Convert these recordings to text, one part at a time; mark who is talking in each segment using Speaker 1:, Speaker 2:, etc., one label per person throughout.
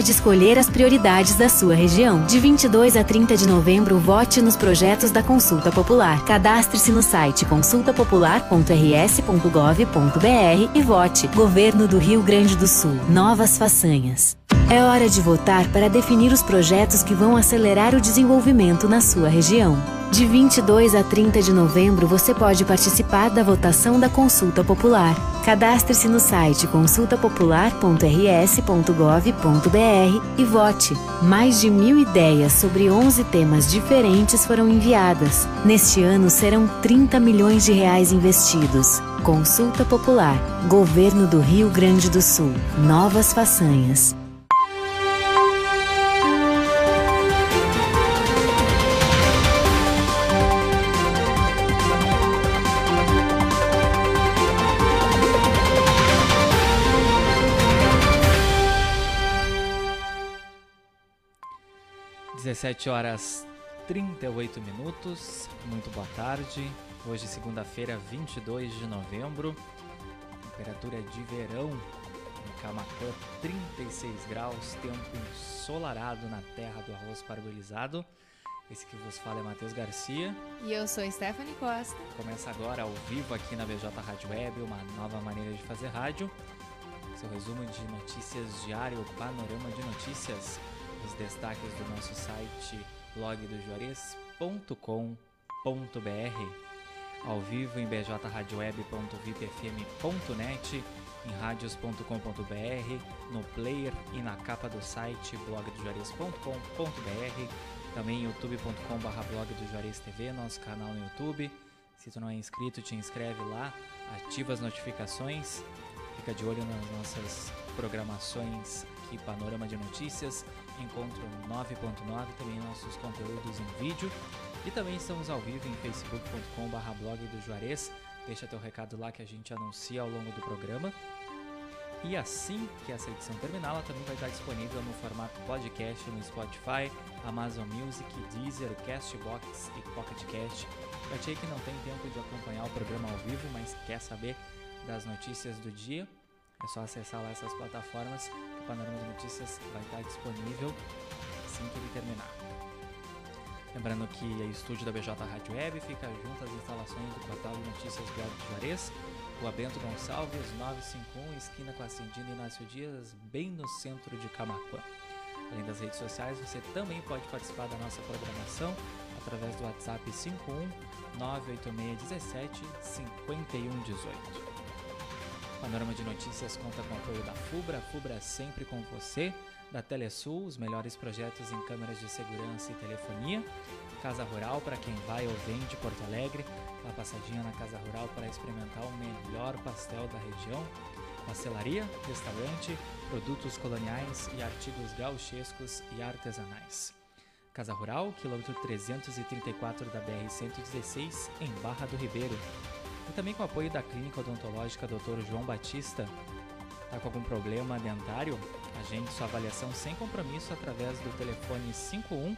Speaker 1: hora de escolher as prioridades da sua região. De 22 a 30 de novembro, vote nos projetos da Consulta Popular. Cadastre-se no site consultapopular.rs.gov.br e vote. Governo do Rio Grande do Sul. Novas façanhas. É hora de votar para definir os projetos que vão acelerar o desenvolvimento na sua região. De 22 a 30 de novembro, você pode participar da votação da Consulta Popular. Cadastre-se no site consultapopular.rs.gov.br e vote. Mais de mil ideias sobre 11 temas diferentes foram enviadas. Neste ano serão 30 milhões de reais investidos. Consulta Popular. Governo do Rio Grande do Sul. Novas façanhas.
Speaker 2: 17 horas 38 minutos. Muito boa tarde. Hoje, segunda-feira, 22 de novembro. Temperatura de verão em Camacuã, 36 graus. Tempo ensolarado na terra do arroz parbolizado. Esse que vos fala é Matheus Garcia.
Speaker 3: E eu sou Stephanie Costa.
Speaker 2: Começa agora ao vivo aqui na BJ Rádio Web, uma nova maneira de fazer rádio. Seu resumo de notícias diário, panorama de notícias os destaques do nosso site blogdojuarez.com.br ao vivo em bjradioweb.vipfm.net, em radios.com.br, no player e na capa do site blogdojuarez.com.br, também youtube.com.br blog nosso canal no YouTube. Se tu não é inscrito, te inscreve lá, ativa as notificações, fica de olho nas nossas programações Panorama de Notícias, Encontro 9.9, também nossos conteúdos em vídeo. E também estamos ao vivo em facebook.com.br blog do Juarez. Deixa teu recado lá que a gente anuncia ao longo do programa. E assim que essa edição terminar, ela também vai estar disponível no formato podcast no Spotify, Amazon Music, Deezer, Castbox e Pocket Cast. Para ti que não tem tempo de acompanhar o programa ao vivo, mas quer saber das notícias do dia, é só acessar lá essas plataformas o Panorama de Notícias vai estar disponível assim que ele terminar. Lembrando que o estúdio da BJ Rádio Web fica junto às instalações do portal de notícias Blog de Juarez, Rua Bento Gonçalves, 951, esquina com a Cindina Inácio Dias, bem no centro de Camacuã. Além das redes sociais, você também pode participar da nossa programação através do WhatsApp 51 98617 5118. Panorama de Notícias conta com o apoio da FUBRA, FUBRA é sempre com você, da Telesul, os melhores projetos em câmeras de segurança e telefonia, Casa Rural para quem vai ou vem de Porto Alegre, uma passadinha na Casa Rural para experimentar o melhor pastel da região, pastelaria, restaurante, produtos coloniais e artigos gauchescos e artesanais. Casa Rural, quilômetro 334 da BR-116, em Barra do Ribeiro. E também com o apoio da Clínica Odontológica Dr. João Batista. Está com algum problema dentário? Agende sua avaliação sem compromisso através do telefone 51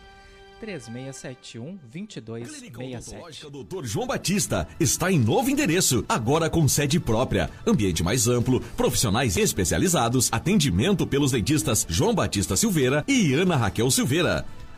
Speaker 2: 3671 2267.
Speaker 4: Doutor João Batista está em novo endereço, agora com sede própria, ambiente mais amplo, profissionais especializados, atendimento pelos dentistas João Batista Silveira e Ana Raquel Silveira.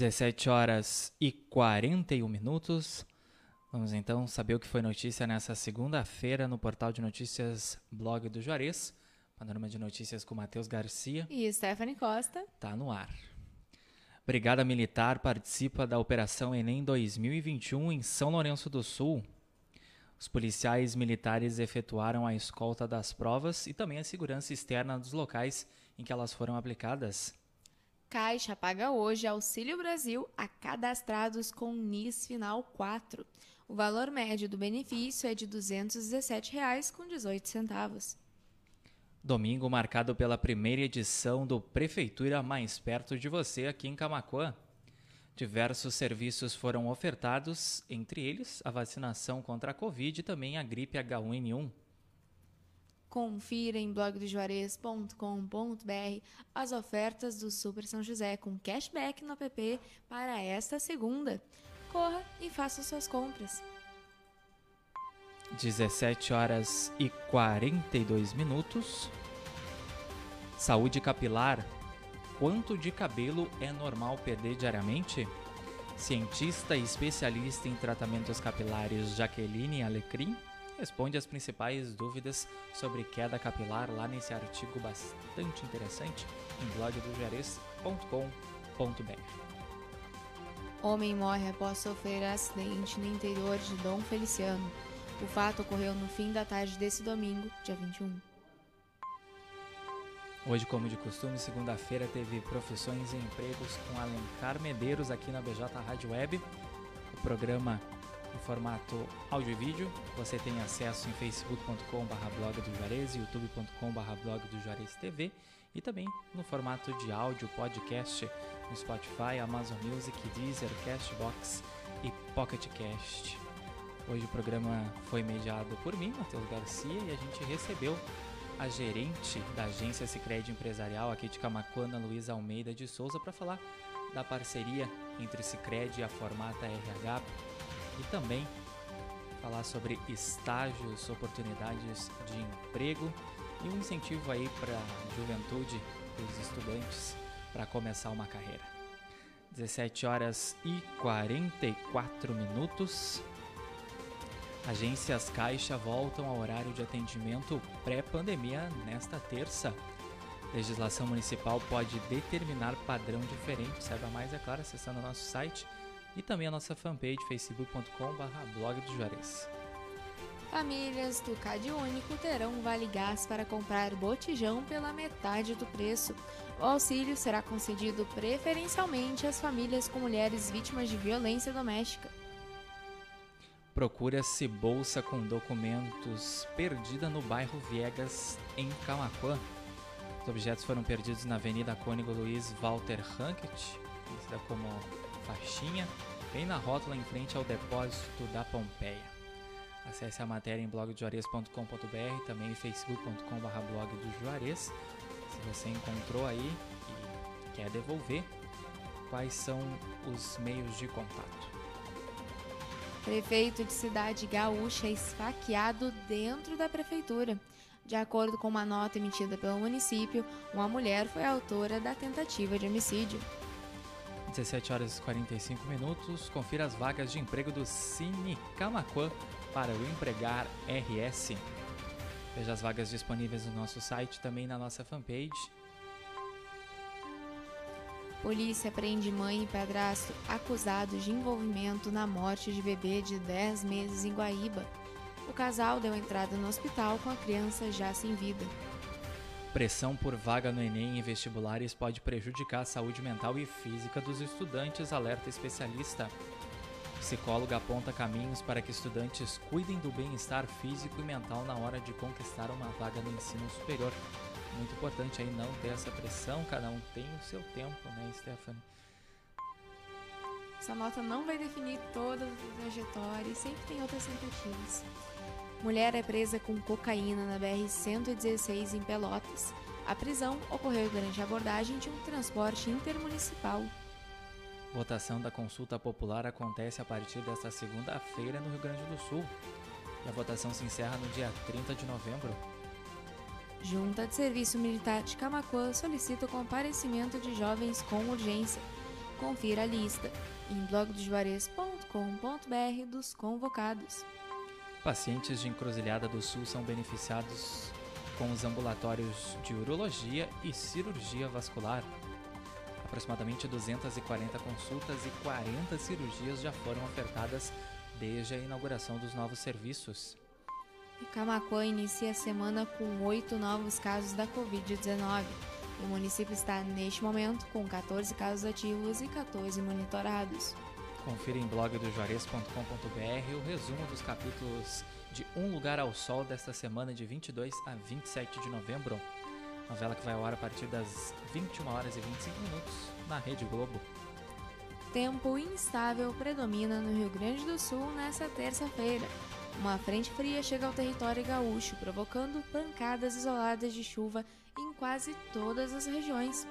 Speaker 2: 17 horas e 41 minutos. Vamos então saber o que foi notícia nessa segunda-feira no portal de notícias Blog do Juarez. Panorama de notícias com Matheus Garcia.
Speaker 3: E Stephanie Costa.
Speaker 2: Tá no ar. Brigada Militar participa da Operação Enem 2021 em São Lourenço do Sul. Os policiais militares efetuaram a escolta das provas e também a segurança externa dos locais em que elas foram aplicadas.
Speaker 3: Caixa paga hoje Auxílio Brasil a cadastrados com NIS final 4. O valor médio do benefício é de R$ 217,18.
Speaker 2: Domingo marcado pela primeira edição do Prefeitura Mais Perto de Você aqui em Camacuã. Diversos serviços foram ofertados, entre eles a vacinação contra a Covid e também a gripe H1N1.
Speaker 3: Confira em blogdojuarez.com.br as ofertas do Super São José com cashback no app para esta segunda. Corra e faça suas compras.
Speaker 2: 17 horas e 42 minutos. Saúde capilar. Quanto de cabelo é normal perder diariamente? Cientista e especialista em tratamentos capilares Jaqueline Alecrim responde as principais dúvidas sobre queda capilar lá nesse artigo bastante interessante em blogdojares.com.br.
Speaker 3: Homem morre após sofrer acidente no interior de Dom Feliciano. O fato ocorreu no fim da tarde desse domingo, dia 21.
Speaker 2: Hoje, como de costume, segunda-feira teve profissões e empregos com Alencar Medeiros aqui na BJ Rádio Web. O programa em formato áudio e vídeo. Você tem acesso em facebook.com.br blog do Juarez, youtube.com.br blog do Juarez TV e também no formato de áudio podcast no Spotify, Amazon Music, Deezer, Castbox e Pocket Cast. Hoje o programa foi mediado por mim, Matheus Garcia, e a gente recebeu a gerente da agência Sicredi Empresarial aqui de Camacuana, Luísa Almeida de Souza, para falar da parceria entre o Sicredi e a Formata RH e também falar sobre estágios, oportunidades de emprego e um incentivo aí para a juventude, para os estudantes, para começar uma carreira. 17 horas e 44 minutos. Agências Caixa voltam ao horário de atendimento pré-pandemia nesta terça. Legislação municipal pode determinar padrão diferente. Saiba mais, é claro, acessando nosso site e também a nossa fanpage facebook.com.br blog do Juarez.
Speaker 3: Famílias do Cade Único terão Vale Gás para comprar botijão pela metade do preço. O auxílio será concedido preferencialmente às famílias com mulheres vítimas de violência doméstica.
Speaker 2: Procura-se bolsa com documentos perdida no bairro Viegas, em Camacuã. Os objetos foram perdidos na Avenida Cônigo Luiz Walter Hankett, conhecida como Faixinha, bem na rótula em frente ao depósito da Pompeia. Acesse a matéria em blogdojuarez.com.br, também facebook.com.br blog do Juarez. Se você encontrou aí e quer devolver, quais são os meios de contato?
Speaker 3: Prefeito de cidade gaúcha esfaqueado dentro da prefeitura. De acordo com uma nota emitida pelo município, uma mulher foi autora da tentativa de homicídio.
Speaker 2: 17 horas e 45 minutos. Confira as vagas de emprego do Cine Camacuã para o Empregar RS. Veja as vagas disponíveis no nosso site, também na nossa fanpage.
Speaker 3: Polícia prende mãe e padrasto acusados de envolvimento na morte de bebê de 10 meses em Guaíba. O casal deu entrada no hospital com a criança já sem vida.
Speaker 2: Pressão por vaga no Enem e vestibulares pode prejudicar a saúde mental e física dos estudantes, alerta especialista. Psicóloga aponta caminhos para que estudantes cuidem do bem-estar físico e mental na hora de conquistar uma vaga no ensino superior. Muito importante aí não ter essa pressão, cada um tem o seu tempo, né, Stephanie?
Speaker 3: Essa nota não vai definir toda a trajetória e sempre tem outras tentativas. Mulher é presa com cocaína na BR-116 em Pelotas. A prisão ocorreu durante a abordagem de um transporte intermunicipal.
Speaker 2: Votação da consulta popular acontece a partir desta segunda-feira no Rio Grande do Sul. E a votação se encerra no dia 30 de novembro.
Speaker 3: Junta de Serviço Militar de Camacuã solicita o comparecimento de jovens com urgência. Confira a lista em blogdojuarez.com.br dos convocados.
Speaker 2: Pacientes de Encruzilhada do Sul são beneficiados com os ambulatórios de urologia e cirurgia vascular. Aproximadamente 240 consultas e 40 cirurgias já foram ofertadas desde a inauguração dos novos serviços.
Speaker 3: E Camacuã inicia a semana com oito novos casos da Covid-19. O município está, neste momento, com 14 casos ativos e 14 monitorados.
Speaker 2: Confira em blogdojuarez.com.br o resumo dos capítulos de Um Lugar ao Sol desta semana de 22 a 27 de novembro. Novela que vai ao ar a partir das 21 horas e 25 minutos na Rede Globo.
Speaker 3: Tempo instável predomina no Rio Grande do Sul nesta terça-feira. Uma frente fria chega ao território gaúcho, provocando pancadas isoladas de chuva em quase todas as regiões.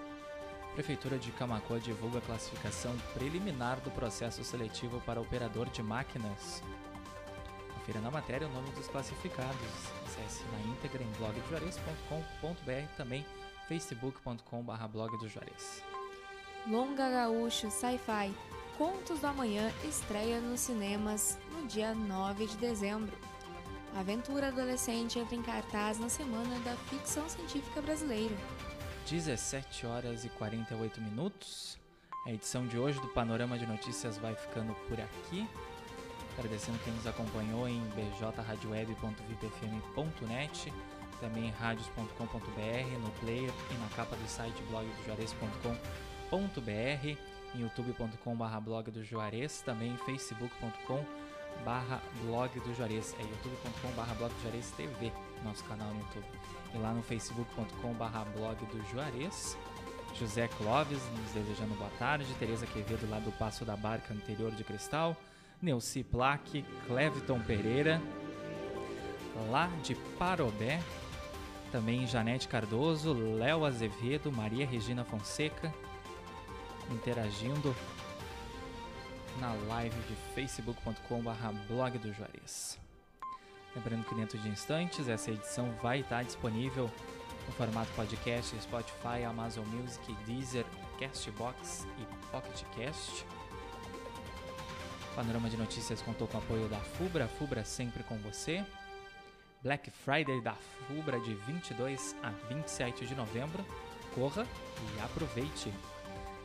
Speaker 2: Prefeitura de Camacoa divulga a classificação preliminar do processo seletivo para operador de máquinas. Confira na matéria o nome dos classificados. Acesse na íntegra em blogdojuarez.com.br também facebook.com.br blog do Juarez.
Speaker 3: Longa Gaúcho Sci-Fi Contos do Amanhã estreia nos cinemas no dia 9 de dezembro. A aventura adolescente entra em cartaz na semana da ficção científica brasileira.
Speaker 2: 17 horas e 48 minutos. A edição de hoje do Panorama de Notícias vai ficando por aqui. Agradecendo quem nos acompanhou em bjradioweb.vipfm.net, também em radios.com.br, no player e na capa do site blogdojuarez.com.br em youtube.com.br blog do Juarez, também em facebook.com barra blog do Juarez, é youtube.com barra blog do Juarez TV, nosso canal no YouTube. E lá no facebook.com barra blog do Juarez, José Clóvis nos desejando boa tarde, Tereza Quevedo lá do Passo da Barca Interior de Cristal, Neuci Plaque, Cleviton Pereira, lá de Parobé, também Janete Cardoso, Léo Azevedo, Maria Regina Fonseca, interagindo na live de facebook.com.br blog do Juarez. Lembrando que dentro de instantes essa edição vai estar disponível no formato podcast Spotify, Amazon Music, Deezer, Castbox e PocketCast. Panorama de Notícias contou com o apoio da FUBRA, FUBRA sempre com você. Black Friday da FUBRA de 22 a 27 de novembro. Corra e aproveite!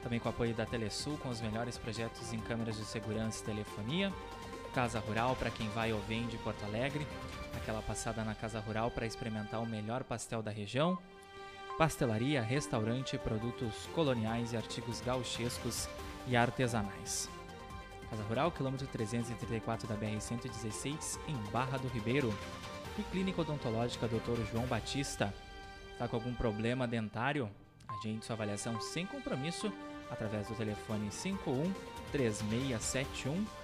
Speaker 2: também com o apoio da Telesul, com os melhores projetos em câmeras de segurança e telefonia. Casa Rural para quem vai ou vem de Porto Alegre, aquela passada na Casa Rural para experimentar o melhor pastel da região. Pastelaria, restaurante, produtos coloniais e artigos gauchescos e artesanais. Casa Rural, quilômetro 334 da BR-116, em Barra do Ribeiro. E Clínica Odontológica Dr. João Batista. Está com algum problema dentário? Agende sua avaliação sem compromisso através do telefone 51 3671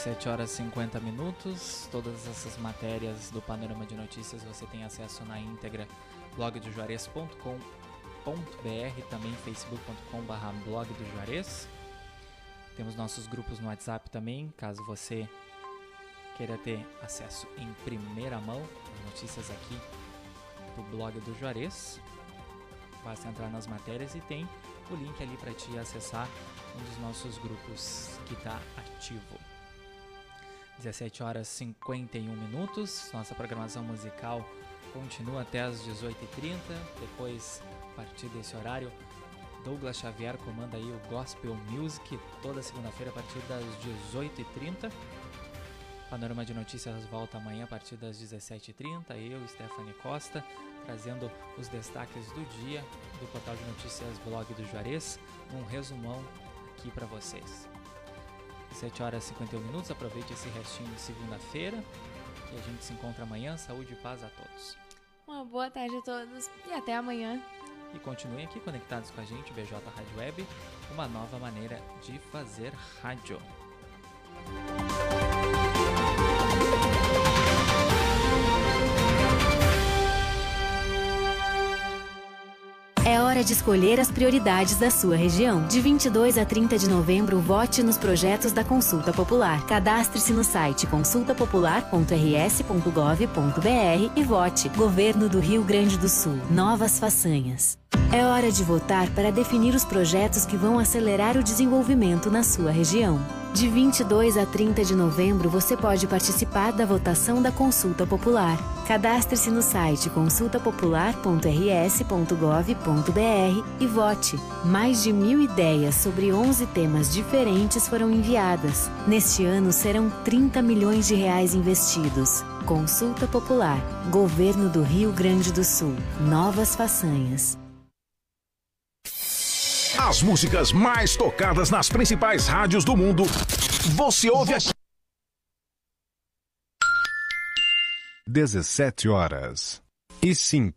Speaker 2: 17 horas e 50 minutos. Todas essas matérias do Panorama de Notícias você tem acesso na íntegra blogdojuarez.com.br, também facebook.com.br blog do Juarez. Temos nossos grupos no WhatsApp também, caso você queira ter acesso em primeira mão às notícias aqui do blog do Juarez. Basta entrar nas matérias e tem o link ali para te acessar um dos nossos grupos que está ativo. 17 horas 51 minutos. Nossa programação musical continua até as 18h30. Depois, a partir desse horário, Douglas Xavier comanda aí o Gospel Music toda segunda-feira a partir das 18h30. Panorama de Notícias volta amanhã a partir das 17h30. Eu, Stephanie Costa, trazendo os destaques do dia do portal de notícias Blog do Juarez, um resumão aqui para vocês. 7 horas e 51 minutos. Aproveite esse restinho de segunda-feira. E a gente se encontra amanhã. Saúde e paz a todos.
Speaker 3: Uma boa tarde a todos e até amanhã.
Speaker 2: E continuem aqui conectados com a gente, BJ Rádio Web, uma nova maneira de fazer rádio.
Speaker 1: Hora de escolher as prioridades da sua região. De 22 a 30 de novembro, vote nos projetos da Consulta Popular. Cadastre-se no site consultapopular.rs.gov.br e vote. Governo do Rio Grande do Sul. Novas façanhas. É hora de votar para definir os projetos que vão acelerar o desenvolvimento na sua região. De 22 a 30 de novembro, você pode participar da votação da Consulta Popular. Cadastre-se no site consultapopular.rs.gov.br e vote. Mais de mil ideias sobre 11 temas diferentes foram enviadas. Neste ano serão 30 milhões de reais investidos. Consulta Popular. Governo do Rio Grande do Sul. Novas façanhas.
Speaker 5: As músicas mais tocadas nas principais rádios do mundo. Você ouve aqui.
Speaker 6: 17 horas e 5.